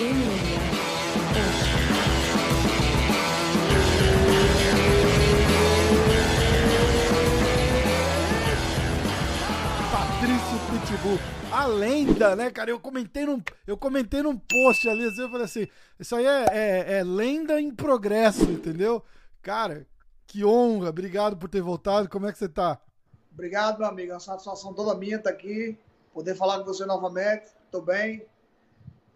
Patrício Pitbull, a lenda, né, cara? Eu comentei num, eu comentei num post ali, assim, eu falei assim, isso aí é, é, é lenda em progresso, entendeu? Cara, que honra, obrigado por ter voltado, como é que você tá? Obrigado, meu amigo, é uma satisfação toda minha estar aqui, poder falar com você novamente, tô bem,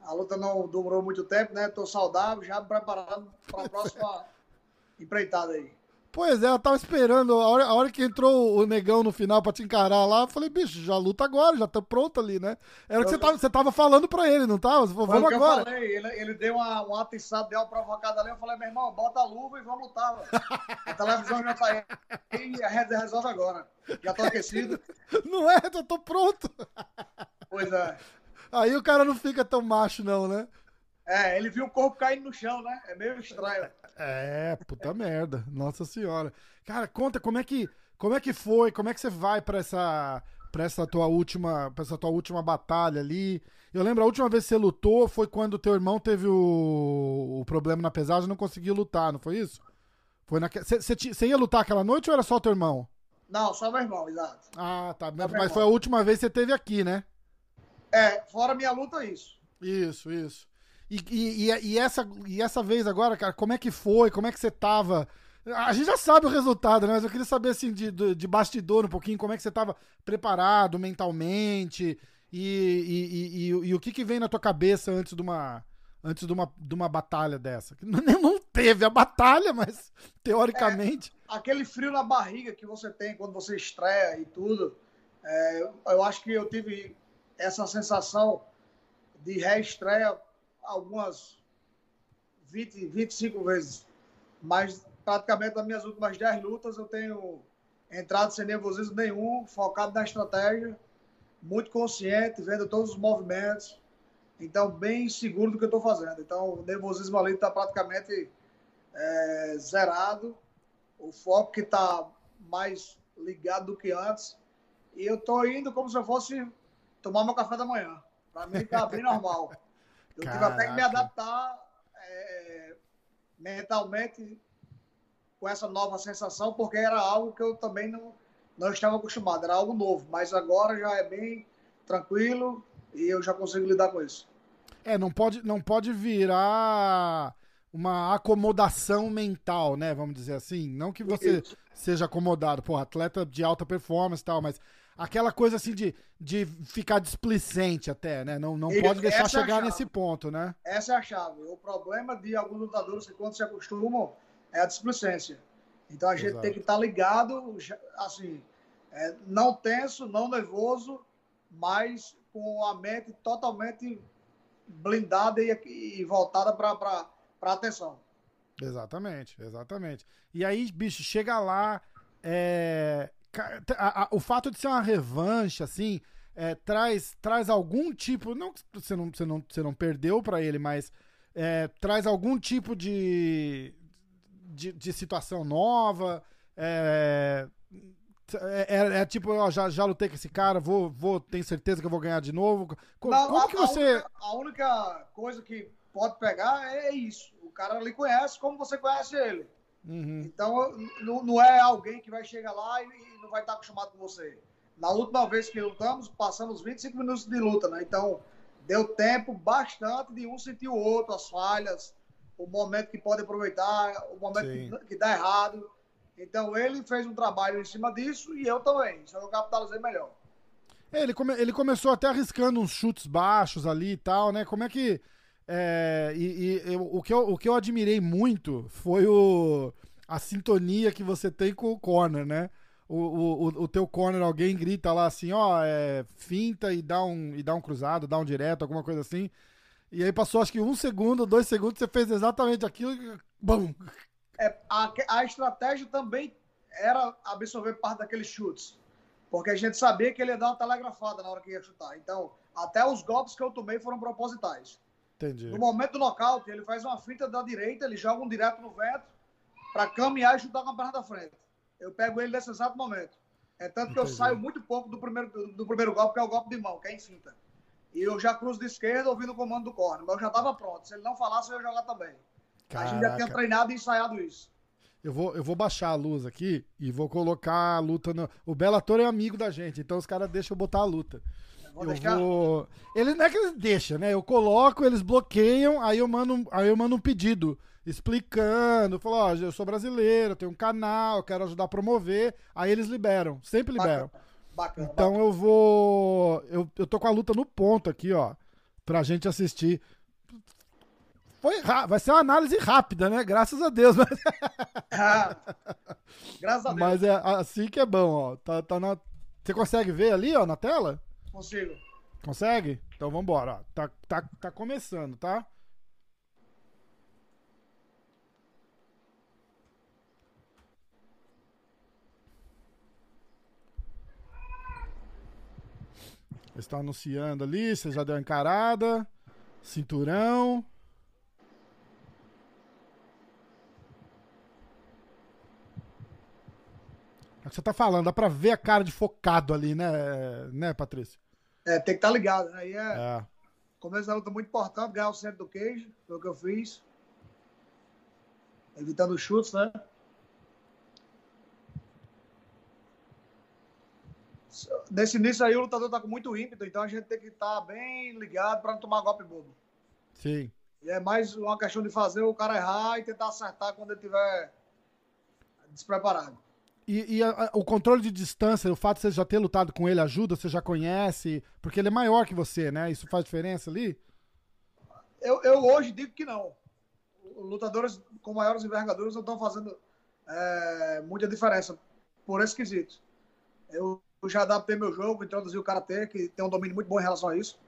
a luta não durou muito tempo, né? Tô saudável, já me preparando para a próxima empreitada aí. Pois é, eu tava esperando. A hora, a hora que entrou o negão no final pra te encarar lá, eu falei, bicho, já luta agora, já tá pronto ali, né? Era o que você tava, você tava falando pra ele, não tava? Você falou, vamos que eu agora. falei, ele, ele deu uma, um atiçado, deu uma provocada ali, eu falei, meu irmão, bota a luva e vamos lutar. A televisão já tá aí e resolve agora. Já tô aquecido. Não é, eu tô pronto. Pois é. Aí o cara não fica tão macho, não, né? É, ele viu o corpo caindo no chão, né? É meio estranho. É, puta merda. Nossa senhora. Cara, conta como é que como é que foi? Como é que você vai pra essa para essa tua última para essa tua última batalha ali? Eu lembro a última vez que você lutou foi quando teu irmão teve o, o problema na pesagem e não conseguiu lutar, não foi isso? Foi naque... você, ia lutar aquela noite ou era só teu irmão? Não, só meu irmão, exato. Ah, tá. meu Mas irmão. foi a última vez que você teve aqui, né? É, fora minha luta, isso. Isso, isso. E, e, e, essa, e essa vez agora, cara, como é que foi? Como é que você tava? A gente já sabe o resultado, né? Mas eu queria saber, assim, de, de, bastidor um pouquinho, como é que você tava preparado mentalmente e, e, e, o que que vem na tua cabeça antes de uma, antes de uma, de uma batalha dessa? Não, não teve a batalha, mas teoricamente... Aquele frio na barriga que você tem quando você estreia e tudo, é, eu acho que eu tive essa sensação de reestreia algumas 20, 25 vezes. Mas praticamente nas minhas últimas 10 lutas eu tenho entrado sem nervosismo nenhum, focado na estratégia, muito consciente, vendo todos os movimentos. Então, bem seguro do que eu estou fazendo. Então, o nervosismo ali está praticamente é, zerado. O foco que está mais ligado do que antes. E eu estou indo como se eu fosse tomar meu café da manhã. Para mim, está bem normal. Eu tive até que me Caraca. adaptar é, mentalmente com essa nova sensação, porque era algo que eu também não, não estava acostumado, era algo novo, mas agora já é bem tranquilo e eu já consigo lidar com isso. É, não pode, não pode virar uma acomodação mental, né? Vamos dizer assim. Não que você seja acomodado, pô, atleta de alta performance e tal, mas aquela coisa assim de, de ficar displicente até, né? Não, não Isso, pode deixar é chegar chave. nesse ponto, né? Essa é a chave. O problema de alguns lutadores que quando se acostumam é a displicência. Então a gente Exato. tem que estar ligado, já- assim, é, não tenso, não nervoso, mas com a mente totalmente blindada e, e voltada para a atenção. Exatamente, exatamente. E aí, bicho, chega lá, é, a- a- o fato de ser uma revanche, assim, é, traz, traz algum tipo, não que você não, você não, você não perdeu pra ele, mas é, traz algum tipo de, de, de situação nova, é, é, é- é tipo, ó, já, já lutei com esse cara, vou, vou, tenho certeza que eu vou ganhar de novo. Co- Não, como a, que você... única, a única coisa que pode pegar é isso. O cara lhe conhece como você conhece ele. Uhum, Então, não, não é alguém que vai chegar lá e, e não vai estar acostumado com você. Na última vez que lutamos, passamos 25 minutos de luta, né? Então, deu tempo bastante de um sentir o outro, as falhas, o momento que pode aproveitar, o momento que, que dá errado. Então, ele fez um trabalho em cima disso e eu também. Só eu capitalizei melhor. É, ele, come- ele começou até arriscando uns chutes baixos ali e tal, né? Como é que. É, e e eu- o, que eu, o que eu admirei muito foi o, a sintonia que você tem com o corner, né? O, o, o- teu corner, alguém grita lá assim, ó, é, finta e dá, um, e dá um cruzado, dá um direto, alguma coisa assim. E aí passou acho que um segundo, dois segundos, você fez exatamente aquilo e. Bum! É, a, a estratégia também era absorver parte daqueles chutes. Porque a gente sabia que ele ia dar uma telegrafada na hora que ia chutar. Então, até os golpes que eu tomei foram propositais. Entendi. No momento do nocaute, ele faz uma finta da direita, ele joga um direto no vento para caminhar e chutar com a perna da frente. Eu pego ele nesse exato momento. É tanto que eu Entendi. saio muito pouco do primeiro, do, do primeiro golpe, que é o golpe de mão, que é em finta. E eu já cruzo de esquerda ouvindo o comando do corner. Mas eu já estava pronto. Se ele não falasse, eu ia jogar também. A gente já tinha treinado e ensaiado isso. Eu vou, eu vou baixar a luz aqui e vou colocar a luta no. O Bellator é amigo da gente, então os caras deixam eu botar a luta. Vou eu deixar? vou. Eles não é que eles deixam, né? Eu coloco, eles bloqueiam, aí eu mando, aí eu mando um pedido explicando, falo, ó, eu sou brasileiro, eu tenho um canal, eu quero ajudar a promover, aí eles liberam, sempre liberam. Bacana. Então bacana. eu vou. Eu, eu tô com a luta no ponto aqui, ó. Pra gente assistir. Foi Vai ser uma análise rápida, né? Graças a Deus. Mas, Ah, graças a Deus, mas é assim que é bom, ó. Tá, tá na... Você consegue ver ali, ó, na tela? Consigo. Consegue? Então vambora, ó. Tá, tá, tá começando, tá? Estão anunciando ali, você já deu a encarada. Cinturão. É o que você tá falando, dá pra ver a cara de focado ali, né, né, Patrícia? É, tem que estar ligado. né? Aí é, É. começo da luta muito importante, ganhar o centro do queijo, foi o que eu fiz. Evitando chutes, né? Nesse início aí o lutador tá com muito ímpeto, então a gente tem que estar bem ligado para não tomar golpe bobo. Sim. E é mais uma questão de fazer o cara errar e tentar acertar quando ele estiver despreparado. E, e a- o controle de distância, o fato de você já ter lutado com ele ajuda, você já conhece, porque ele é maior que você, né? Isso faz diferença ali? Eu, eu hoje digo que não. Lutadores com maiores envergaduras não estão fazendo é, muita diferença por esse quesito. Eu já adaptei meu jogo, introduzi o Karatê, que tem um domínio muito bom em relação a isso,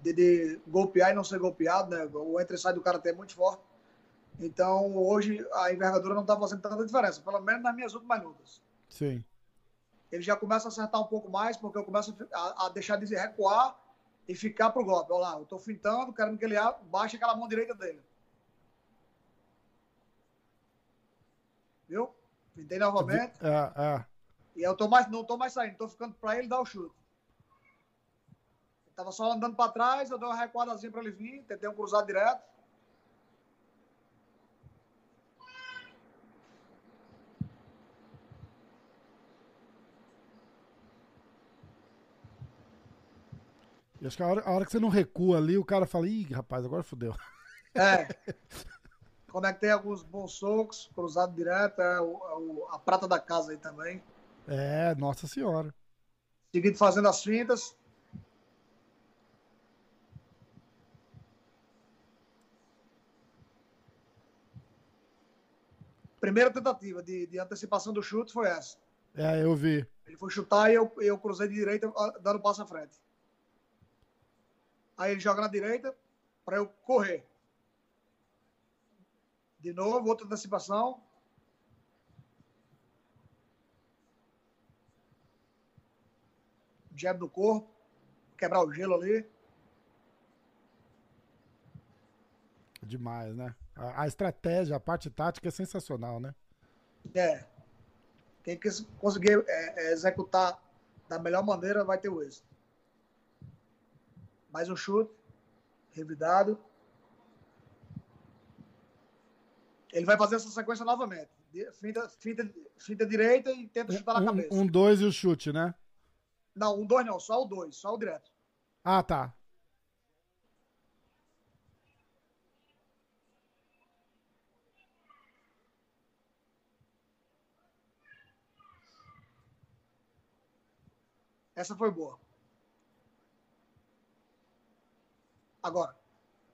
de, de golpear e não ser golpeado, né? O entre e sai do Karatê é muito forte. Então, hoje, a envergadura não está fazendo tanta diferença, pelo menos nas minhas últimas lutas. Sim. Ele já começa a acertar um pouco mais, porque eu começo a, a deixar de recuar e ficar pro golpe. Olha lá, eu tô fintando, querendo que ele baixe aquela mão direita dele. Viu? Fintei novamente. É, é. E eu tô mais, não tô mais saindo, tô ficando pra ele dar o chute. Ele tava só andando pra trás, eu dei uma recuadazinha pra ele vir, tentei um cruzado direto. E acho que a hora, a hora que você não recua ali, o cara fala, ih, rapaz, agora fodeu. É. Conectei alguns bons socos, cruzado direto, é o- é o- a prata da casa aí também. É, nossa senhora. Seguindo fazendo as fintas. Primeira tentativa de, de antecipação do chute foi essa. É, eu vi. Ele foi chutar e eu, eu cruzei de direita, dando passo à frente. Aí ele joga na direita para eu correr. De novo, outra antecipação. Jab no corpo, quebrar o gelo ali. Demais, né? A, a estratégia, a parte tática é sensacional, né? É. Quem conseguir é, é, executar da melhor maneira vai ter o êxito. Mais um chute. Revidado. Ele vai fazer essa sequência novamente. Finta, finta, finta direita e tenta chutar na cabeça. Um, um, dois e o chute, né? Não, um dois não, só o dois, só o direto. Ah, tá. Essa foi boa. Agora,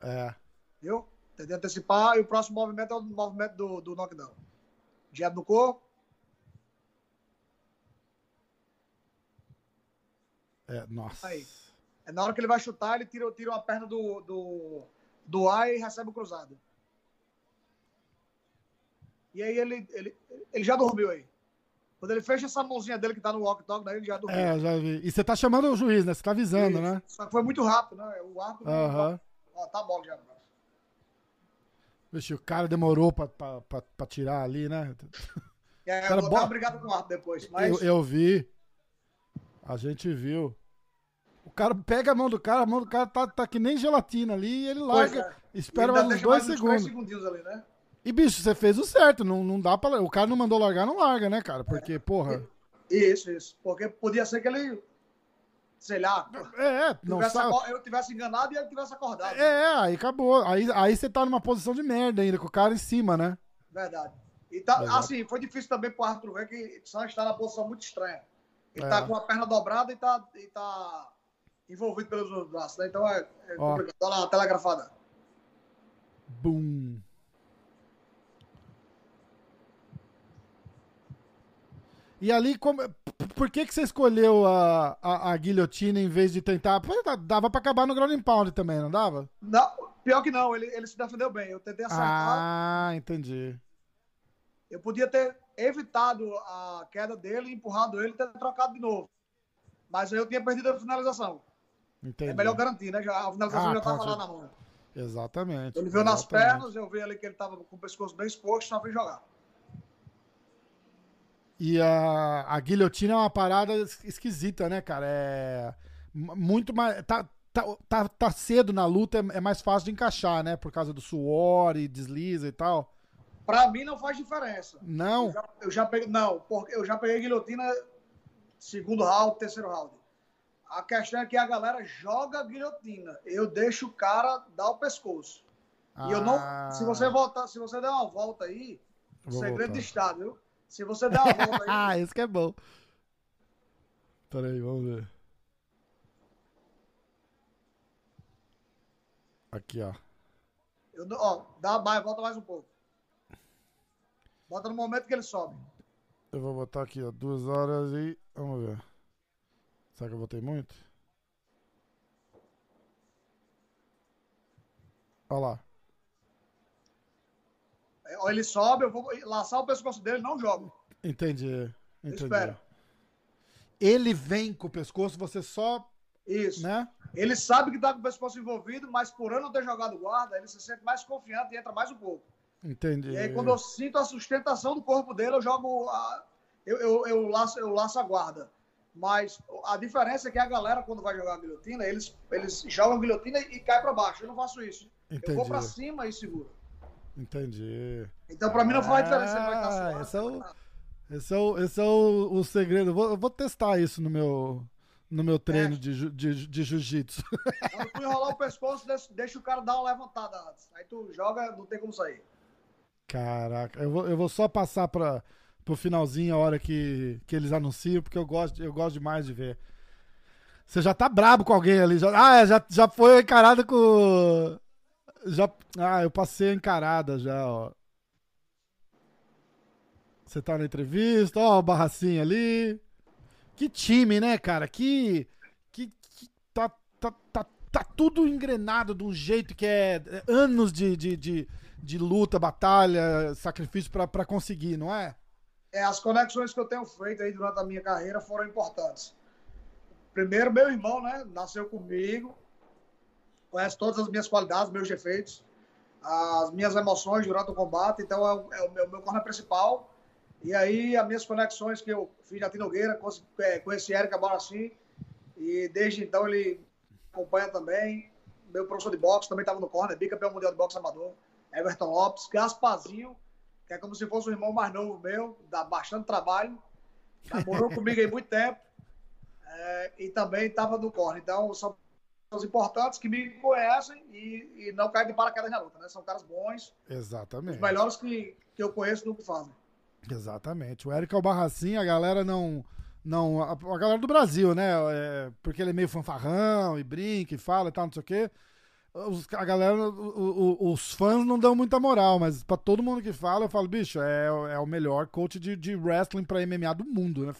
É. viu? Tentei antecipar e o próximo movimento é o movimento do, do knockdown. Jab no corpo, É, nossa. Aí. É na hora que ele vai chutar, ele tira, tira uma perna do, do, do ar e recebe o cruzado. E aí ele, ele, ele já dormiu aí. Quando ele fecha essa mãozinha dele que tá no walk-talk, daí ele já dormiu. É, já vi. E você tá chamando o juiz, né? Você tá avisando, Isso. né? Só que foi muito rápido, né? O árbitro. Aham. Ó, tá bom já. Vixe, o cara demorou pra, pra, pra, pra tirar ali, né? É, Cara, eu vou bo- brigada com o árbitro depois. Mas Eu, eu vi. A gente viu. O cara pega a mão do cara, a mão do cara tá, tá que nem gelatina ali e ele larga. é. Espera mais uns dois segundos. três segundinhos ali, né? E, bicho, você fez o certo. Não, não dá pra. O cara não mandou largar, não larga, né, cara? Porque, porra. Isso, isso. Porque podia ser que ele, sei lá, É, é, não tivesse sabe. eu tivesse enganado e ele tivesse acordado. É, aí acabou. Aí, aí você tá numa posição de merda ainda, com o cara em cima, né? Verdade. E tá, Exato. assim, foi difícil também pro Arthur ver que o Santos está na posição muito estranha. Ele É. tá com a perna dobrada e tá, e tá envolvido pelos braços, né? Então é, é Ó. complicado. Olha lá, telegrafada. Bum. E ali, como, por que, que você escolheu a, a, a guilhotina em vez de tentar. Pô, Dava pra acabar no ground and pound também, não dava? Não, pior que não, ele, ele se defendeu bem. Eu tentei acertar. Ah, entendi. Eu podia ter evitado a queda dele, empurrado ele e ter trocado de novo. Mas aí eu tinha perdido a finalização. entendi. É melhor garantir, né? A finalização Ah, já estava lá na mão. Exatamente. Ele veio nas pernas, eu vi ali que ele estava com o pescoço bem exposto, só fui jogar. E a, a guilhotina é uma parada es- esquisita, né, cara? É muito mais. Tá, tá, tá, tá cedo na luta, é, é mais fácil de encaixar, né? Por causa do suor e desliza e tal. Pra mim não faz diferença. Eu Não. já, eu já peguei. Não, porque eu já peguei guilhotina segundo round, terceiro round. A questão é que a galera joga guilhotina. Eu deixo o cara dar o pescoço. E eu não. Ah, Se você voltar, se você der uma volta aí, Vou segredo voltar. de estado, viu? Se você der uma volta aí. Ah, esse que é bom. Peraí, vamos ver. Aqui, ó. eu ó, dá mais, volta mais um pouco. Bota no momento que ele sobe. Eu vou botar aqui, ó. Duas horas e. Vamos ver. Será que eu botei muito? Olha lá. Ó, ele sobe, eu vou laçar o pescoço dele, não jogo. Entendi. Entendi. espero. Ele vem com o pescoço, você só. Isso. Né? Ele sabe que tá com o pescoço envolvido, mas por não ter jogado guarda, ele se sente mais confiante e entra mais um pouco. Entendi. E aí, quando eu sinto a sustentação do corpo dele, eu jogo. A, eu, eu, eu, laço, eu laço a guarda. Mas a diferença é que a galera, quando vai jogar guilhotina, eles, eles jogam guilhotina e caem para baixo. Eu não faço isso. Eu vou para Entendi. cima e seguro. Entendi. Então, para mim, não faz diferença. se Ele vai estar Ah, esse é o- Esse é o, esse é o, o segredo. Eu vou, vou testar isso no meu, no meu treino É. de, de, de jiu-jitsu. Quando tu enrolar o pescoço, deixa, deixa o cara dar uma levantada antes. Aí tu joga, não tem como sair. Caraca, eu vou, eu vou só passar para pro finalzinho a hora que, que eles anunciam, porque eu gosto, eu gosto demais de ver. Você já tá brabo com alguém ali. Já, ah, é, já, já foi encarado com. Já, ah, eu passei a encarada já, ó. Você tá na entrevista, ó, o Barracinho ali. Que time, né, cara? Que. Que, que tá, tá, tá, tá tudo engrenado de um jeito que é é anos de, de, de, de luta, batalha, sacrifício pra conseguir, não é? É, as conexões que eu tenho feito aí durante a minha carreira foram importantes. Primeiro, meu irmão, né? Nasceu comigo, conhece todas as minhas qualidades, meus defeitos, as minhas emoções durante o combate, então é o, é o meu, meu corner principal. E aí, as minhas conexões que eu fiz na Tinogueira, conheci, é, conheci Erika Barassi, e desde então ele acompanha também. Meu professor de boxe também estava no corner, bicampeão mundial de boxe amador, Everton Lopes, Gasparzinho, que é como se fosse um irmão mais novo meu, dá bastante trabalho, namorou comigo aí muito tempo, é, e também estava no corner. Então, são pessoas importantes que me conhecem e, e não caem de paraquedas na luta, né? São caras bons, os Exatamente. melhores que, que eu conheço do que fazem. Exatamente. O Eric é o Barracinho, a galera não. não a, a galera do Brasil, né? É, porque ele é meio fanfarrão e brinca e fala e tal, não sei o quê. Os, a galera, o- o- os fãs não dão muita moral, mas pra todo mundo que fala, eu falo, bicho, é, é o melhor coach de, de wrestling pra MMA do mundo, né?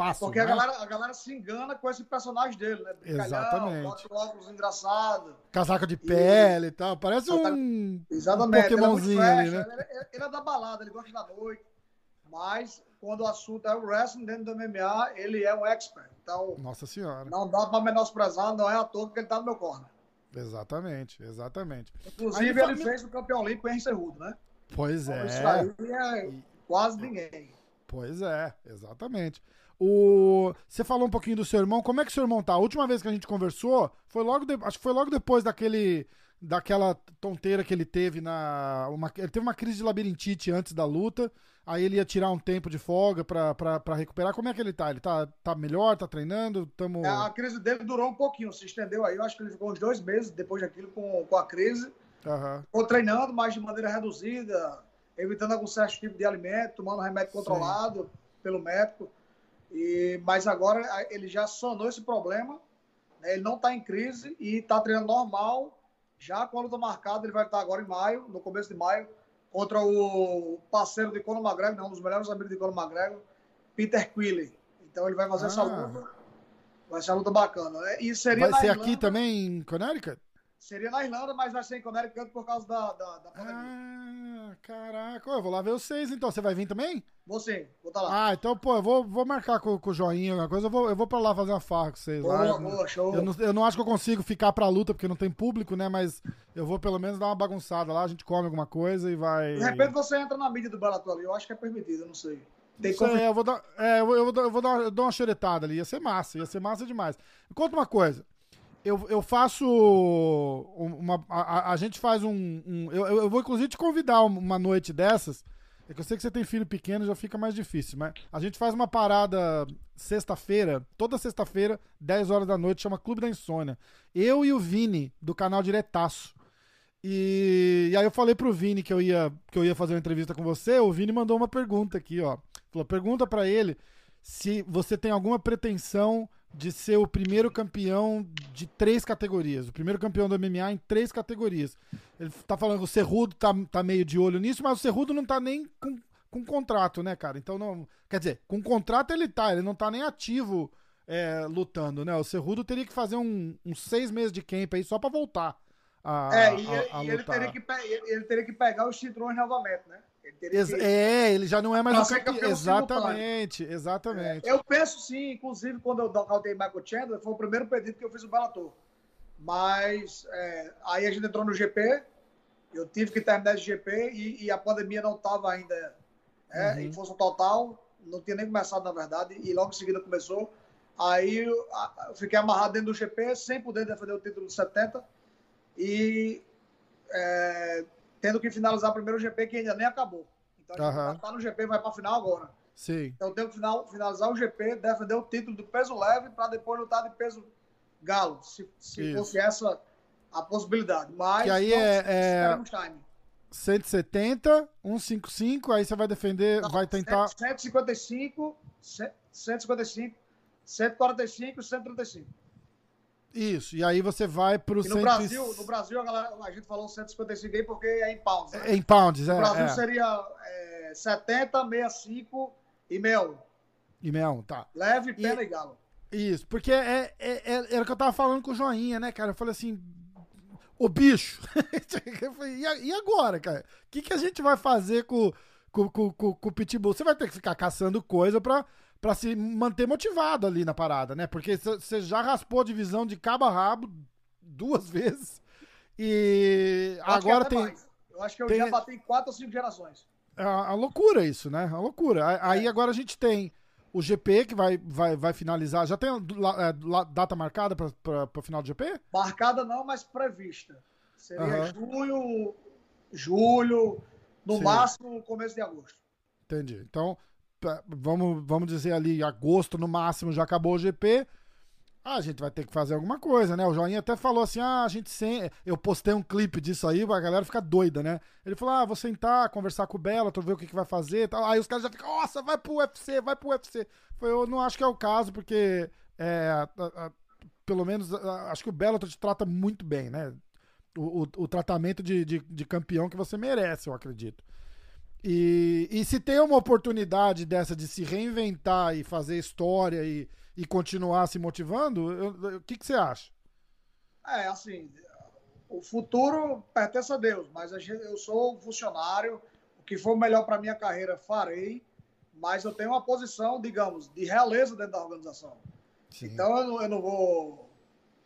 Fácil. Porque né? a, galera, a galera se engana com esse personagem dele, né? Brincalhão, Exatamente. o óculos engraçado. Casaco de pele e tal. Parece Exatamente. um, Exatamente. um Pokémonzinho ele é, ali, né? fashion, ele, ele é da balada, ele gosta da noite. Mas quando o assunto é o wrestling dentro do MMA, ele é um expert. Então, Nossa senhora. não dá pra menosprezar, não é à toa que ele tá no meu corner. Exatamente, exatamente. Inclusive, ele fami- fez o campeão olímpico em Cerrudo, né? Pois Então, é. Isso aí é quase ninguém. Pois é, exatamente. O... Você falou um pouquinho do seu irmão. Como é que seu irmão tá? A última vez que a gente conversou, foi logo de... acho que foi logo depois daquele daquela tonteira que ele teve na. Uma... Ele teve uma crise de labirintite antes da luta. Aí ele ia tirar um tempo de folga pra recuperar. Como é que ele tá? Ele tá, tá melhor? Tá treinando? Tamo... É, a crise dele durou um pouquinho, se estendeu aí. Eu acho que ele ficou uns dois meses depois daquilo com, com a crise. Uhum. Ficou treinando, mas de maneira reduzida, evitando algum certo tipo de alimento, tomando remédio controlado Sim. pelo médico. E, mas agora ele já sanou esse problema, né? ele não está em crise e está treinando normal. Já com a luta marcada, ele vai estar agora em maio, no começo de maio, contra o parceiro de Conor McGregor, né? um dos melhores amigos de Conor McGregor, Peter Quilley. Então ele vai fazer ah. essa luta. Vai ser uma luta bacana. Né? E seria vai ser Irlanda, aqui também em Connecticut? Seria na Irlanda, mas vai ser em Connecticut por causa da, da, da pandemia. Ah, caraca. Eu vou lá ver vocês, então. Você vai vir também? Vou sim, vou estar tá lá. Ah, então, pô, eu vou, vou marcar com, com o joinha, alguma coisa. Eu vou, eu vou pra lá fazer uma farra com vocês. Boa, lá. boa, show. Eu não, eu não acho que eu consigo ficar pra luta, porque não tem público, né? Mas eu vou pelo menos dar uma bagunçada lá, a gente come alguma coisa e vai... De repente você entra na mídia do Barato ali. Eu acho que é permitido, eu não sei. Tem como... É, eu vou dar, é, eu vou, eu vou, eu vou dar, eu dou uma xeretada ali. Ia ser massa, ia ser massa demais. Me conta uma coisa eu, eu faço uma. A, a gente faz um. um eu, eu vou inclusive te convidar uma noite dessas. É que eu sei que você tem filho pequeno, já fica mais difícil, mas a gente faz uma parada sexta-feira, toda sexta-feira, 10 horas da noite, chama Clube da Insônia. Eu e o Vini, do canal Diretaço. E, e aí eu falei pro Vini que eu, ia, que eu ia fazer uma entrevista com você, o Vini mandou uma pergunta aqui, ó. Falou, pergunta para ele se você tem alguma pretensão de ser o primeiro campeão de três categorias. O primeiro campeão do MMA em três categorias. Ele tá falando que o Cerrudo tá, tá meio de olho nisso, mas o Cerrudo não tá nem com, com contrato, né, cara? Então não. Quer dizer, com contrato ele tá, ele não tá nem ativo é, lutando, né? O Cerrudo teria que fazer um, uns seis meses de camp aí só pra voltar. A, é, e, a, a e ele, teria que, ele teria que pegar os cinturões novamente, né? Ele que... É, ele já não é mais um campeão. Exatamente, exatamente. É, eu penso sim, inclusive, quando eu nocautei Michael Chandler, foi o primeiro pedido que eu fiz o Bellator. Mas é, aí a gente entrou no GP, eu tive que terminar esse GP e, e a pandemia não estava ainda é, uhum. em força total, não tinha nem começado, na verdade, e logo em seguida começou. Aí eu, eu fiquei amarrado dentro do GP, sem poder defender o título de 70. E é, tendo que finalizar o primeiro GP que ainda nem acabou. Então a gente uhum. tá no GP, vai para a final agora. Sim. Então tenho que final, finalizar o GP, defender o título do peso leve para depois lutar de peso galo, se, se fosse essa a possibilidade. Mas que aí é, é... time. 170, 155, aí você vai defender, Não, vai tentar 155, 155, 145 135. Isso, e aí você vai pro... E no, 100... Brasil, no Brasil, a, galera, a gente falou 155 aí porque é em pounds. Né? É em pounds, é. No Brasil é. seria é, 70, 65 e 61. E 61, tá. Leve, pena e, e galo. Isso, porque é, é, é, era o que eu tava falando com o Joinha, né, cara? Eu falei assim, ô bicho, e agora, cara? O que, que a gente vai fazer com, com, com, com, com o Pitbull? Você vai ter que ficar caçando coisa pra para se manter motivado ali na parada, né? Porque você já raspou a divisão de cabo a rabo duas vezes. E agora tem. Mais. Eu acho que eu tem... já bati em quatro ou cinco gerações. É uma loucura isso, né? É uma loucura. Aí é. agora a gente tem o GP que vai, vai, vai finalizar. Já tem é, data marcada para o final do GP? Marcada não, mas prevista. Seria uhum. junho, julho, no Sim. máximo começo de agosto. Entendi. Então, vamos, vamos dizer ali, agosto no máximo já acabou o GP. A gente vai ter que fazer alguma coisa, né? O Joinha até falou assim: ah, a gente sem. Eu postei um clipe disso aí, a galera fica doida, né? Ele falou: ah, vou sentar, conversar com o Bela, tu ver o que, que vai fazer tal. Aí os caras já ficam, nossa, vai pro UFC, vai pro UFC. Foi, eu não acho que é o caso, porque é, a, a, pelo menos a, acho que o Bela te trata muito bem, né? O, o, o tratamento de, de, de campeão que você merece, eu acredito. E, e se tem uma oportunidade dessa de se reinventar e fazer história e, e continuar se motivando, o que, que você acha? É, assim, o futuro pertence a Deus, mas eu sou funcionário, o que for melhor para minha carreira farei, mas eu tenho uma posição, digamos, de realeza dentro da organização. Sim. Então eu não, eu não vou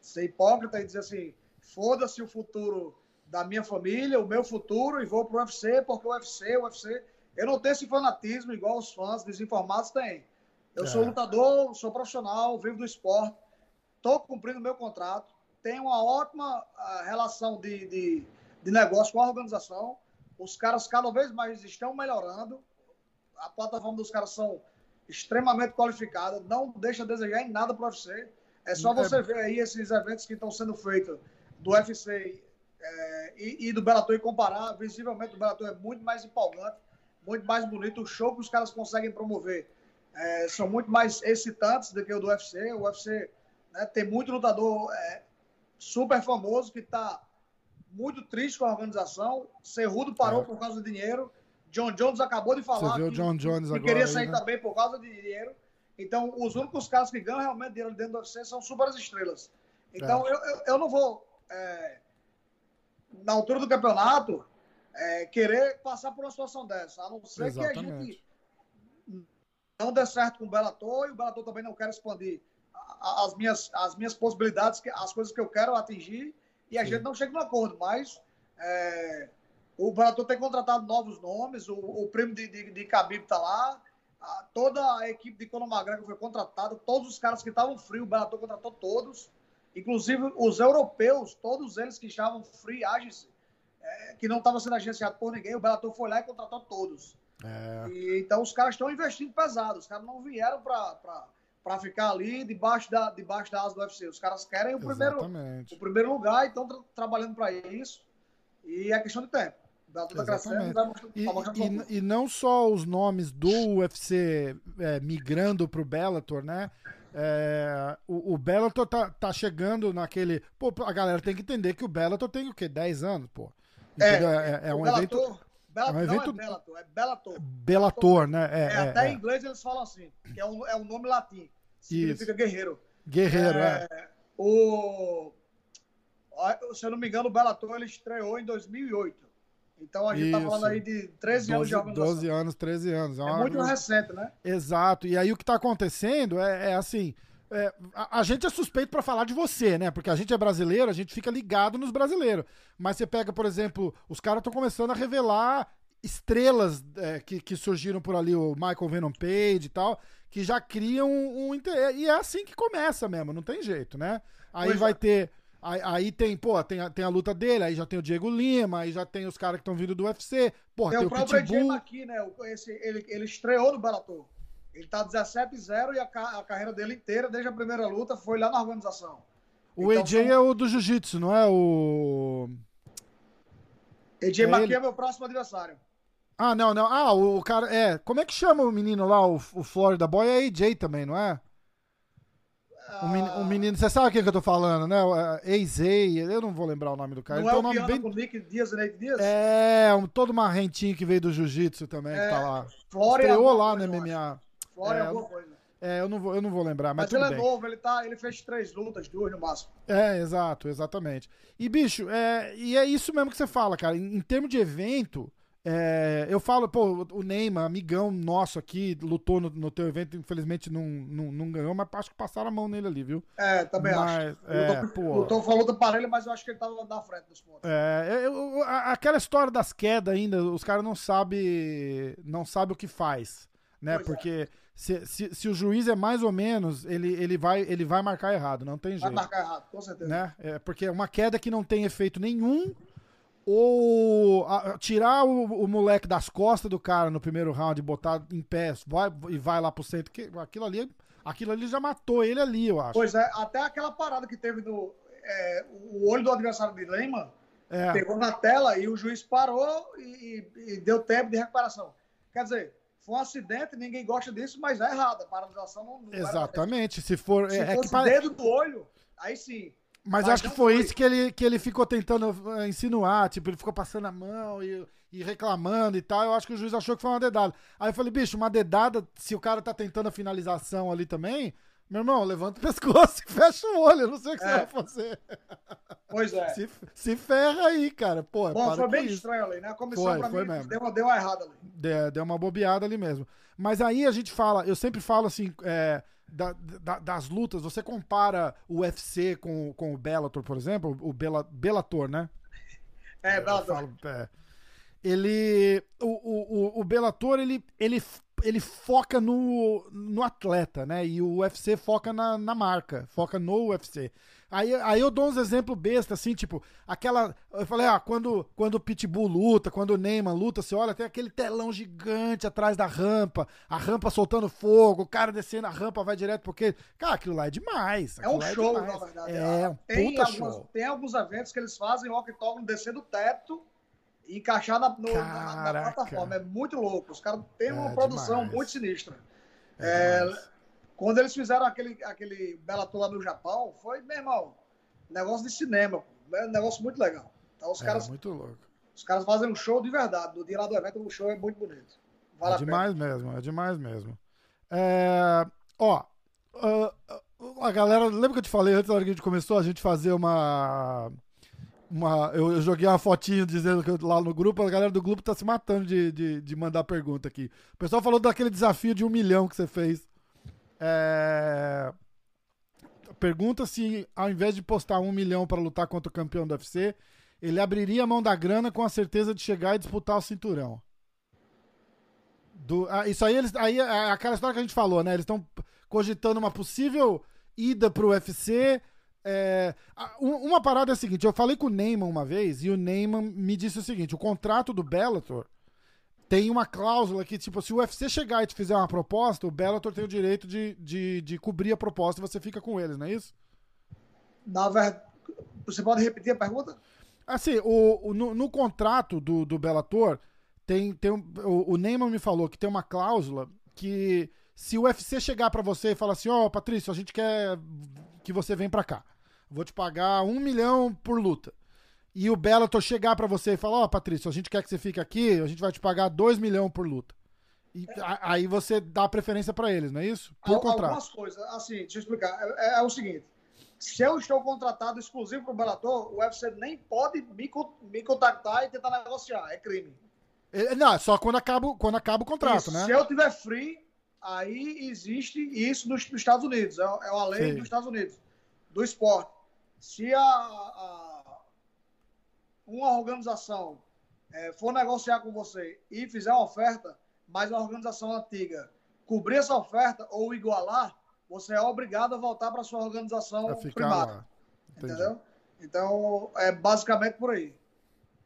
ser hipócrita e dizer assim, foda-se o futuro da minha família, o meu futuro e vou pro UFC, porque o UFC, o UFC. Eu não tenho esse fanatismo igual os fãs desinformados têm. Eu é. sou lutador, sou profissional, vivo do esporte, estou cumprindo meu contrato, tenho uma ótima ah, relação de, de, de negócio com a organização. Os caras cada vez mais estão melhorando. A plataforma dos caras são extremamente qualificada, não deixa a desejar em nada para você. É só é. você ver aí esses eventos que estão sendo feitos do UFC é, e, e, do Bellator e comparar. Visivelmente o Bellator é muito mais empolgante, muito mais bonito. O show que os caras conseguem promover é, são muito mais excitantes do que o do UFC. O UFC né, tem muito lutador é, super famoso que está muito triste com a organização. Cerrudo parou é. por causa do dinheiro. John Jones acabou de falar Você viu que, John Jones que queria sair né? também por causa de dinheiro. Então, os únicos caras que ganham realmente dinheiro dentro do UFC são super estrelas. Então, é. eu, eu, eu, não vou, é, na altura do campeonato, é, querer passar por uma situação dessa. A não ser Exatamente. que a gente não dê certo com o Bellator e o Bellator também não quer expandir as minhas, as minhas possibilidades, as coisas que eu quero atingir e a Sim. gente não chega no acordo. Mas é, o Bellator tem contratado novos nomes, o, o primo de, de, de Khabib está lá, a, toda a equipe de Conor McGregor foi contratada, todos os caras que estavam frios, o Bellator contratou todos, inclusive os europeus, todos eles que estavam free agents, é, que não estavam sendo agenciados por ninguém, o Bellator foi lá e contratou todos. É. E, então os caras estão investindo pesado, os caras não vieram para ficar ali debaixo da, debaixo da asa do UFC. Os caras querem o primeiro, o primeiro lugar e estão tra trabalhando para isso. E é questão de tempo. Exatamente. E, e, e, não só os nomes do UFC é, migrando para o Bellator, né? É, o, o, Bellator tá, tá chegando naquele. Pô, a galera tem que entender que o Bellator tem o quê? 10 anos, pô. É, é, é, um Bellator, evento. Bellator, é um evento... não é Bellator, é Bellator. Bellator, né? É, é até em inglês eles falam assim, que é um, é um nome latim. Significa Isso. guerreiro. Guerreiro, é. O, se eu não me engano, o Bellator ele estreou em 2008. Então a gente Isso. tá falando aí de 13 12, anos de organização. 12 anos, 13 anos. É, é muito recente, né? Exato. E aí o que tá acontecendo é, é assim. É, a, a, gente é suspeito para falar de você, né? Porque a gente é brasileiro, a gente fica ligado nos brasileiros. Mas você pega, por exemplo, os caras estão começando a revelar estrelas é, que, que surgiram por ali, o Michael Venom Page e tal, que já criam um, um. E é assim que começa mesmo, não tem jeito, né? Aí pois vai é. ter Aí, aí, tem, pô, tem a, tem a luta dele, aí já tem o Diego Lima, aí já tem os caras que estão vindo do UFC. Porra, tem, tem o, o próprio Pitbull. aqui, né? Esse, ele, ele estreou no Bellator. Ele tá 17-0 e a, a, carreira dele inteira, desde a primeira luta, foi lá na organização. O então, AJ são... é o do Jiu-Jitsu, não é o. AJ é Maqui é meu próximo adversário. Ah, não, não. Ah, o cara. É. Como é que chama o menino lá, o, o Florida Boy? É AJ também, não é? O menino, o menino, você sabe o que, que eu tô falando, né? Eizei, eu não vou lembrar o nome do cara. Não Ele é o nome bem... com Nick Dias Nate Dias? É, um, todo marrentinho que veio do jiu-jitsu também, é, que tá lá. Flória Estreou lá no MMA. Flória é, alguma coisa. É, eu não vou, eu não vou lembrar, mas, mas ele é bem. novo, ele, tá, ele fez três lutas, duas no máximo. É, exato, exatamente. E, bicho, é, e é isso mesmo que você fala, cara. Em, em termos de evento, é, eu falo, pô, o Neymar, amigão nosso aqui, lutou no, no teu evento, infelizmente não, não, não, ganhou, mas acho que passaram a mão nele ali, viu? É, também mas, acho. É, lutou, pô, lutou, falou luta parelha, mas eu acho que ele tava na frente dos pontos. É, eu, aquela história das quedas ainda, os caras não sabem não sabe o que faz, né? Pois é. Porque é. se, se, se, o juiz é mais ou menos, ele, ele, vai, ele vai marcar errado, não tem jeito. Vai marcar errado, com certeza. Né? É, porque é uma queda que não tem efeito nenhum ou a, tirar o, o, moleque das costas do cara no primeiro round e botar em pé vai, e vai lá pro centro, que aquilo ali, aquilo ali já matou ele ali, eu acho. Pois é, até aquela parada que teve no é, o olho do adversário de Lehman é. pegou na tela e o juiz parou e, e, deu tempo de recuperação. Quer dizer, foi um acidente, ninguém gosta disso, mas é errado. A paralisação não, não Exatamente. Se for. Se é, fosse é que... dedo do olho, aí sim. Mas, acho que foi, foi, isso que ele, que ele ficou tentando eh, insinuar. Tipo, ele ficou passando a mão e, e reclamando e tal. Eu acho que o juiz achou que foi uma dedada. Aí eu falei, bicho, uma dedada, se o cara tá tentando a finalização ali também, meu irmão, levanta o pescoço e fecha o olho. Eu não sei o que é. você vai fazer. Pois é. Se, se ferra aí, cara. Pô, Bom, foi bem isso. estranho ali, né? A comissão foi, pra foi mim mesmo. Deu, uma, deu uma errada ali. Deu, deu uma bobeada ali mesmo. Mas aí a gente fala, eu sempre falo assim, é, da, da, das lutas, você compara o UFC com, com o Bellator, por exemplo, o Bela, Bellator, né? É, Bellator. Falo, é. Ele. O, o, o Bellator, ele, ele, ele foca no, no atleta, né? E o UFC foca na, na marca, foca no UFC. Aí, aí eu dou uns exemplos besta, assim, tipo, aquela. Eu falei, ah, quando, quando o Pitbull luta, quando o Neyman luta, você olha, tem aquele telão gigante atrás da rampa, a rampa soltando fogo, o cara descendo a rampa vai direto porque. Cara, aquilo lá é demais. É um é show, na verdade. É, um tem puta algumas, show. Tem alguns eventos que eles fazem o octógono descendo o teto e encaixar na, no, na, na, plataforma. É muito louco. Os caras têm uma é produção demais. muito sinistra. É, quando eles fizeram aquele, aquele Bellator lá no Japão, foi, meu irmão, negócio de cinema. É um negócio muito legal. Então, os é, caras, muito louco. Os caras fazem um show de verdade. No dia lá do evento, o show é muito bonito. Vale é demais mesmo, é demais mesmo. É, ó, a galera, lembra que eu te falei antes, na hora que a gente começou, a gente fazer uma uma, eu, eu, joguei uma fotinho dizendo que eu, lá no grupo, a galera do grupo tá se matando de, de, de, mandar pergunta aqui. O pessoal falou daquele desafio de um milhão que você fez. É... Pergunta se, ao invés de postar um milhão para lutar contra o campeão do UFC, ele abriria a mão da grana com a certeza de chegar e disputar o cinturão. Do, ah, isso aí, eles, aí é aquela história que a gente falou, né? Eles estão cogitando uma possível ida pro UFC é, uma parada é a seguinte, eu falei com o Neyman uma vez e o Neyman me disse o seguinte, o contrato do Bellator tem uma cláusula que, tipo, se o UFC chegar e te fizer uma proposta, o Bellator tem o direito de, de, de cobrir a proposta e você fica com eles, não é isso? Na verdade, você pode repetir a pergunta? Assim, o, o no, no, contrato do, do Bellator, tem, tem um, o, o Neyman me falou que tem uma cláusula que se o UFC chegar para você e falar assim, ó, oh, Patrício, a gente quer que você venha para cá vou te pagar um milhão por luta. E o Bellator chegar para você e falar, ó, oh, Patrício, a gente quer que você fique aqui, a gente vai te pagar dois milhões por luta. E aí você dá preferência para eles, não é isso? Por contrato. Algumas coisas, assim, deixa eu explicar. É, é, é o seguinte, se eu estou contratado exclusivo para o Bellator, o UFC nem pode me, me contactar e tentar negociar, é crime. É, não, só quando acaba, quando acaba o contrato, né? Se eu tiver free, aí existe isso nos, nos Estados Unidos, é, é a lei Sim. dos Estados Unidos, do esporte se a, a uma organização é, for negociar com você e fizer uma oferta, mas a organização antiga cobrir essa oferta ou igualar, você é obrigado a voltar para sua organização primária. Entendeu? Então, é basicamente por aí.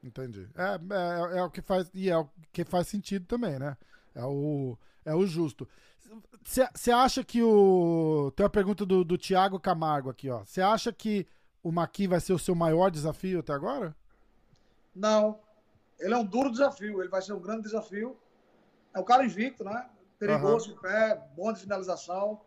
Entendi. É, é, é, o que faz e é o que faz sentido também, né? É o, é o justo. Você acha que o. Tem uma pergunta do, do Tiago Camargo aqui, ó. Você acha que o Maqui vai ser o seu maior desafio até agora? Não. Ele é um duro desafio, ele vai ser um grande desafio. É um cara invicto, né? Perigoso uhum. de pé, bom de finalização.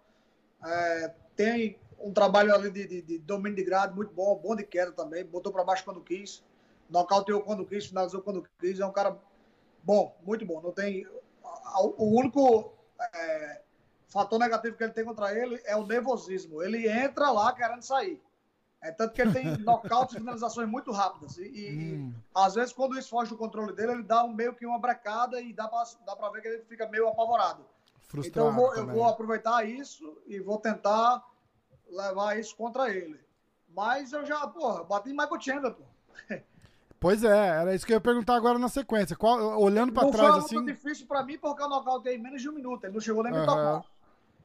É, tem um trabalho ali de, de, de, domínio de grade muito bom, bom de queda também. Botou para baixo quando quis, nocauteou quando quis, finalizou quando quis. É um cara bom, muito bom. Não tem. O único é, fator negativo que ele tem contra ele é o nervosismo. Ele entra lá querendo sair. É tanto que ele tem nocautes e finalizações muito rápidas. E, e hum. às vezes, quando isso foge do controle dele, ele dá um, meio que uma brecada e dá pra, dá pra ver que ele fica meio apavorado. Frustrado então eu vou, eu vou, aproveitar isso e vou tentar levar isso contra ele. Mas eu já, porra, bati em Michael Chandler, pô. Pois é, era isso que eu ia perguntar agora na sequência. Qual, olhando para trás assim. Foi muito difícil para mim porque eu nocautei em menos de um minuto. Ele não chegou nem a me tocar.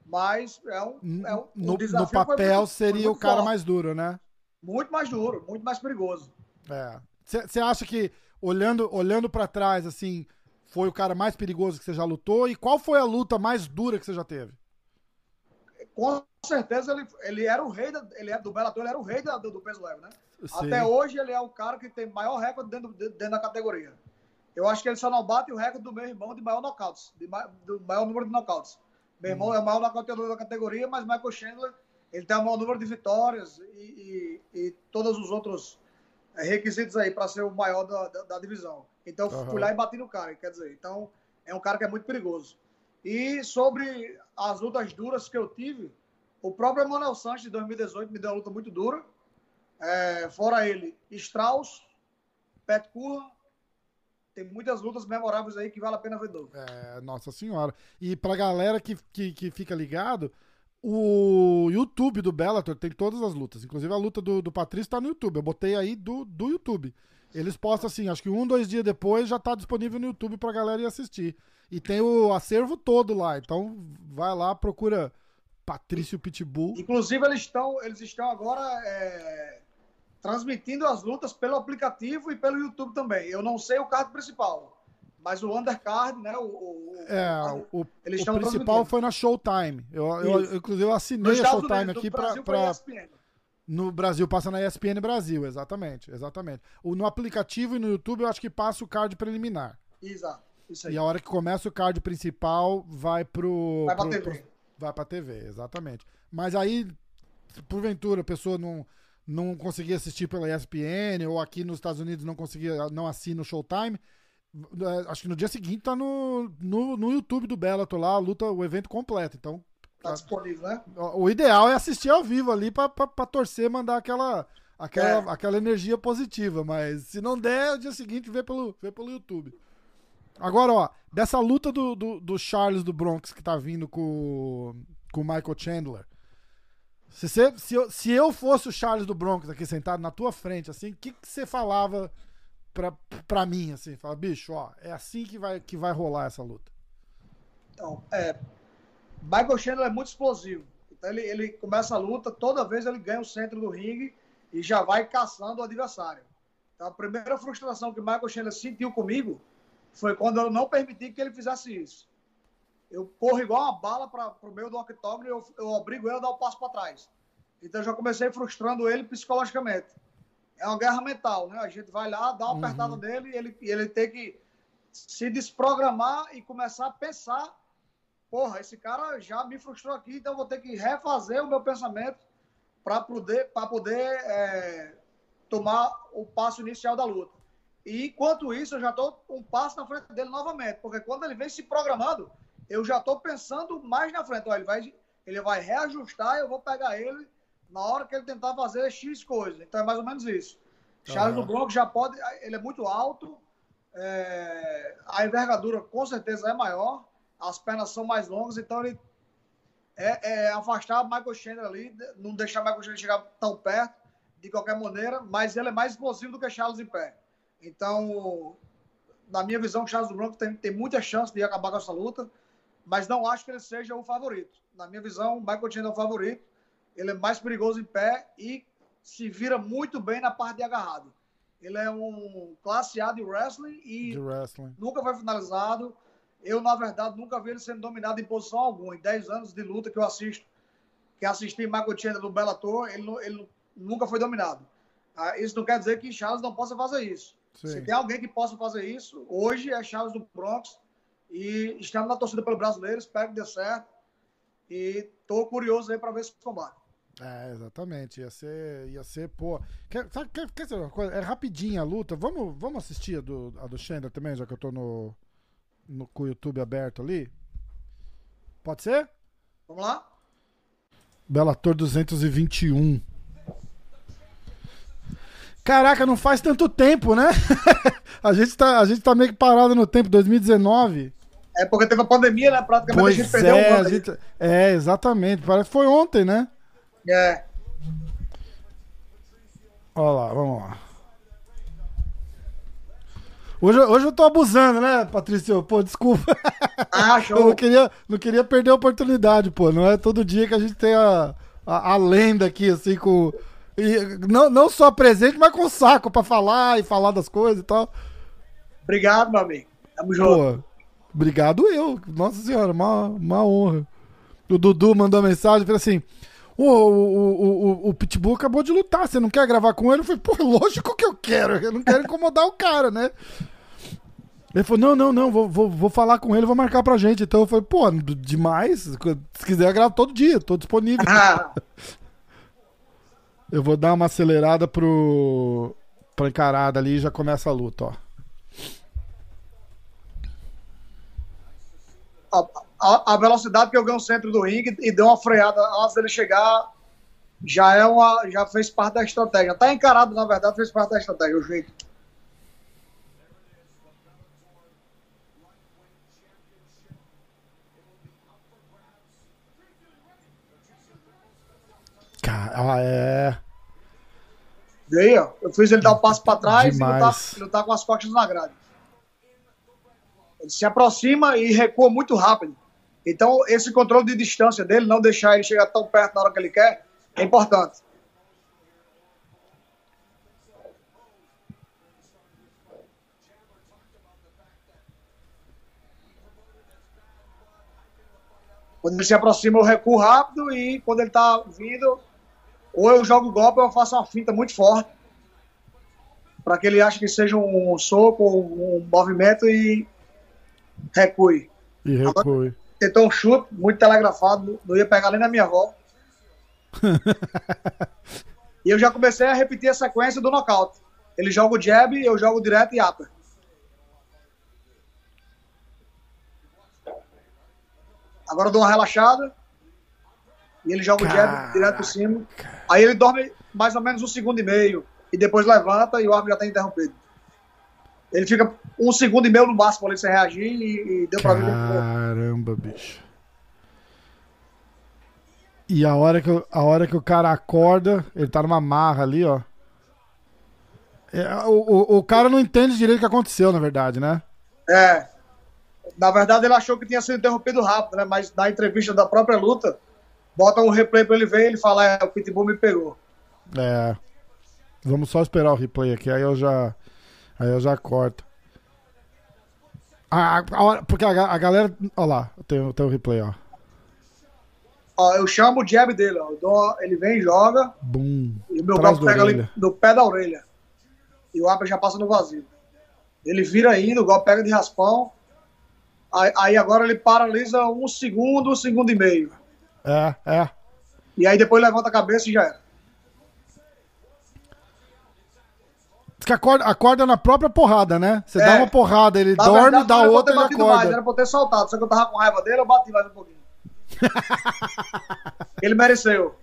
Mas é um, é um, no, um no papel muito, seria o cara forte. mais duro, né? Muito mais duro, muito mais perigoso. É. Você acha que, olhando, olhando para trás, assim, foi o cara mais perigoso que você já lutou? E qual foi a luta mais dura que você já teve? Com certeza ele, ele era o rei da, ele é, do Bellator, ele era o rei da, do, do, peso leve, né? Sim. Até hoje ele é o cara que tem maior recorde dentro, dentro da categoria. Eu acho que ele só não bate o recorde do meu irmão de maior nocautes, de do maior número de nocautes. Meu irmão hum. é o maior nocauteador da categoria, mas Michael Chandler ele tem o maior número de vitórias e, e, e todos os outros requisitos aí para ser o maior da, da, da divisão. Então, uhum. fui lá e bati no cara, quer dizer, então é um cara que é muito perigoso. E sobre as lutas duras que eu tive, o próprio Emanuel Sanches, de 2018, me deu uma luta muito dura. É, fora ele, Strauss, Pet Curran, tem muitas lutas memoráveis aí que vale a pena ver novo. É, nossa senhora. E pra galera que, que, que fica ligado, o YouTube do Bellator tem todas as lutas. Inclusive a luta do, do Patrício tá no YouTube. Eu botei aí do, do YouTube. Eles postam assim, acho que um, dois dias depois já tá disponível no YouTube pra galera ir assistir. E tem o acervo todo lá. Então vai lá, procura Patrício Pitbull. Inclusive, eles estão, eles estão agora é, transmitindo as lutas pelo aplicativo e pelo YouTube também. Eu não sei o card principal. Mas o undercard, né? O, o é, o, eles o principal foi na Showtime. Eu, eu, inclusive, eu assinei a Showtime Unidos, aqui para. No Brasil passa na ESPN Brasil, exatamente, exatamente. O, no aplicativo e no YouTube eu acho que passa o card preliminar. Exato. Isso aí. E a hora que começa o card principal vai pro. Vai pra pro, TV. Pro, vai pra TV, exatamente. Mas aí, porventura, a pessoa não, não conseguia assistir pela ESPN, ou aqui nos Estados Unidos não conseguia, não assina o Showtime acho que no dia seguinte tá no, no, no YouTube do Bellator lá, a luta, o evento completo. Então. Tá disponível, né? O ideal é assistir ao vivo ali pra, pra, pra torcer, mandar aquela, aquela, é. aquela energia positiva. Mas se não der, o dia seguinte vê pelo, vê pelo YouTube. Agora, ó, dessa luta do, do, do Charles do Bronx que tá vindo com, com o Michael Chandler. Se, você, se, eu, se eu fosse o Charles do Bronx aqui sentado na tua frente, assim, o que, que você falava pra, pra mim, assim, fala, bicho, ó, é assim que vai, que vai rolar essa luta. Então, é. Michael Chandler é muito explosivo. Então ele, ele começa a luta, toda vez ele ganha o centro do ringue e já vai caçando o adversário. Então a primeira frustração que Michael Chandler sentiu comigo foi quando eu não permiti que ele fizesse isso. Eu corro igual uma bala para o meio do octógono e eu, eu obrigo ele a dar o um passo para trás. Então eu já comecei frustrando ele psicologicamente é uma guerra mental, né? A gente vai lá, dá uma uhum. apertada nele e ele, ele tem que se desprogramar e começar a pensar: porra, esse cara já me frustrou aqui, então eu vou ter que refazer o meu pensamento para poder, pra poder é, tomar o passo inicial da luta. E enquanto isso, eu já estou um passo na frente dele novamente, porque quando ele vem se programando, eu já estou pensando mais na frente. Ó, ele, vai, ele vai reajustar, eu vou pegar ele na hora que ele tentar fazer X coisa. Então é mais ou menos isso. Charles uhum. Bronco já pode, ele é muito alto, é, a envergadura com certeza é maior, as pernas são mais longas, então ele é, é afastar Michael Chandler ali, não deixar Michael Chandler chegar tão perto, de qualquer maneira, mas ele é mais explosivo do que Charles em pé. Então, na minha visão, Charles Bronco tem, tem muita chance de acabar com essa luta, mas não acho que ele seja o favorito. Na minha visão, Michael Chandler é o favorito ele é mais perigoso em pé e se vira muito bem na parte de agarrado. Ele é um classe A de wrestling e de wrestling. nunca foi finalizado. Eu, na verdade, nunca vi ele sendo dominado em posição alguma. Em 10 anos de luta que eu assisto, que assisti Michael Chandler no Bellator, ele, ele nunca foi dominado. Ah, isso não quer dizer que Charles não possa fazer isso. Sim. Se tem alguém que possa fazer isso, hoje é Charles do Bronx. E estamos na torcida pelo brasileiro, espero que dê certo. E estou curioso aí para ver esse combate. É, exatamente. Ia ser, ia ser pô. Quer, sabe, quer, quer dizer uma coisa? É rapidinha a luta. Vamos, vamos assistir a do, a do Chandler também, já que eu tô no, no, com o YouTube aberto ali? Pode ser? Vamos lá? Bellator 221. Caraca, não faz tanto tempo, né? a, gente tá, a gente tá meio que parado no tempo, 2019. É porque teve a pandemia, né? Praticamente pois a gente perdeu é, um a gente, É, exatamente. Parece que foi ontem, né? É. Olha lá, vamos lá. Hoje, hoje eu tô abusando, né, Patrício? Pô, desculpa. Ah, show. Eu não queria, não queria perder a oportunidade, pô. Não é todo dia que a gente tem a, a, a lenda aqui, assim, com. E não, não só presente, mas com saco pra falar e falar das coisas e tal. Obrigado, meu amigo. Tamo junto. Pô, obrigado eu. Nossa senhora, uma, uma honra. O Dudu mandou mensagem, falou assim: o, o, o, o, Pitbull acabou de lutar, você não quer gravar com ele? Eu falei, pô, lógico que eu quero, eu não quero incomodar o cara, né? Ele falou, não, não, não, vou, vou, vou falar com ele, vou marcar pra gente. Então eu falei, pô, demais, se quiser eu gravo todo dia, tô disponível. Ah. eu vou dar uma acelerada pro, pra encarada ali e já começa a luta, ó. A, a, velocidade que eu ganho no centro do ringue e deu uma freada antes dele chegar já é uma já fez parte da estratégia. Tá encarado, na verdade, fez parte da estratégia, o jeito. Ah, é. Dei, ó. Eu fiz ele dar o um passo para trás Demais. e lutar, lutar com as costas na grade. Ele se aproxima e recua muito rápido. Então, esse controle de distância dele, não deixar ele chegar tão perto na hora que ele quer, é importante. Quando ele se aproxima, eu recuo rápido e quando ele está vindo, ou eu jogo golpe ou eu faço uma finta muito forte para que ele ache que seja um soco, um movimento e recue. E recue. Tentou um chute muito telegrafado, não ia pegar nem na minha avó. e eu já comecei a repetir a sequência do nocaute. Ele joga o jab, eu jogo direto e upper. Agora eu dou uma relaxada. E ele joga Caraca. o jab direto por cima. Aí ele dorme mais ou menos um segundo e meio. E depois levanta e o árbitro já está interrompido. Ele fica um segundo e meio no máximo ali sem reagir e, e deu pra ver. Caramba, bicho. E a hora, que, a hora que o cara acorda, ele tá numa marra ali, ó. É, o, o, o cara não entende direito o que aconteceu, na verdade, né? É. Na verdade, ele achou que tinha sido interrompido rápido, né? Mas na entrevista da própria luta, bota um replay pra ele ver e ele fala: é, o Pitbull me pegou. É. Vamos só esperar o replay aqui, aí eu já. Aí eu já corto. A, a, a, porque a, a galera. Olha lá, tem, tem o replay, ó. Ó, eu chamo o jab dele, ó. Dou, ele vem e joga. Bum. E o meu golpe pega ali no pé da orelha. E o Abra já passa no vazio. Ele vira indo, o golpe pega de raspão. Aí, aí, agora ele paralisa um segundo, um segundo e meio. É, é. E aí depois levanta a cabeça e já era. Que acorda, acorda na própria porrada, né? Você é. dá uma porrada, ele na dorme, verdade, dá outra e acorda. Mais, era pra eu ter soltado, só que eu tava com raiva dele, eu bati mais um pouquinho. ele mereceu.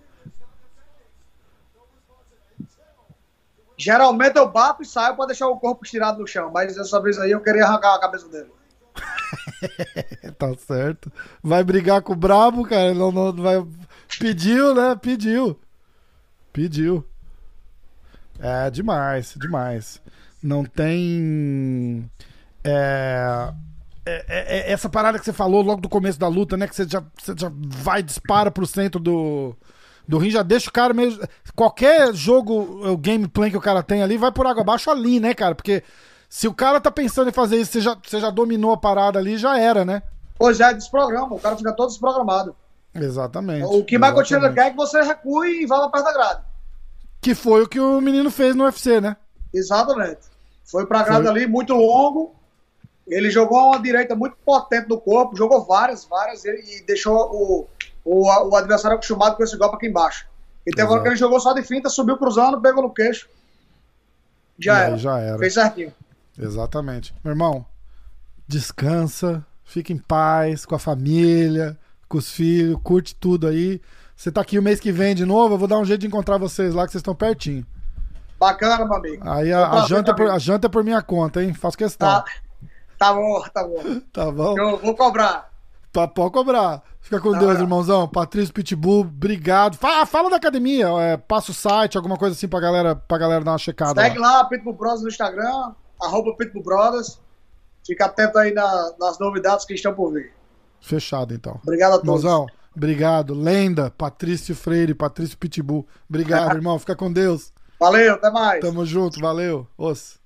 Geralmente eu bato e saio pra deixar o corpo estirado no chão, mas dessa vez aí eu queria arrancar a cabeça dele. tá certo. Vai brigar com o brabo, cara? Não, não vai. Pediu, né? Pediu. Pediu. É demais, demais. Não tem. É, é, é, é, essa parada que você falou logo do começo da luta, né? Que você já, você já vai, dispara pro centro do, do ringue, já deixa o cara meio. Qualquer jogo, o gameplay que o cara tem ali, vai por água abaixo ali, né, cara? Porque se o cara tá pensando em fazer isso, você já, você já dominou a parada ali, já era, né? Pois é, desprograma, o cara fica todo desprogramado. Exatamente. O que Michael Chandler quer é que você recue e vá pra perto da grade. Que foi o que o menino fez no UFC, né? Exatamente. Foi pra grade foi. ali, muito longo. Ele jogou uma direita muito potente no corpo, jogou várias, várias, e deixou o, o, o adversário acostumado com esse golpe aqui embaixo. E tem agora que ele jogou só de finta, subiu cruzando, pegou no queixo. Já era. Já era. Fez certinho. Exatamente. Meu irmão, descansa, fica em paz com a família, com os filhos, curte tudo aí. Você tá aqui o mês que vem de novo, eu vou dar um jeito de encontrar vocês lá, que vocês estão pertinho. Bacana, meu amigo. Aí a, a janta, é por, a janta é por minha conta, hein? Faço questão. Tá, tá bom, tá bom. tá bom. Eu vou cobrar. Tá, pode cobrar. Fica com tá Deus, irmãozão. Patrício Pitbull, obrigado. Fala, fala da academia, é, passa o site, alguma coisa assim pra galera, pra galera dar uma checada. Segue lá, lá Pitbull Bros no Instagram, arroba Pitbull Brothers. Fica atento aí na, nas novidades que estão por vir. Fechado, então. Obrigado a todos. Irmãozão, Obrigado. Lenda, Patrício Freire, Patrício Pitbull. Obrigado, irmão. Fica com Deus. Valeu, até mais. Tamo junto, valeu. Os.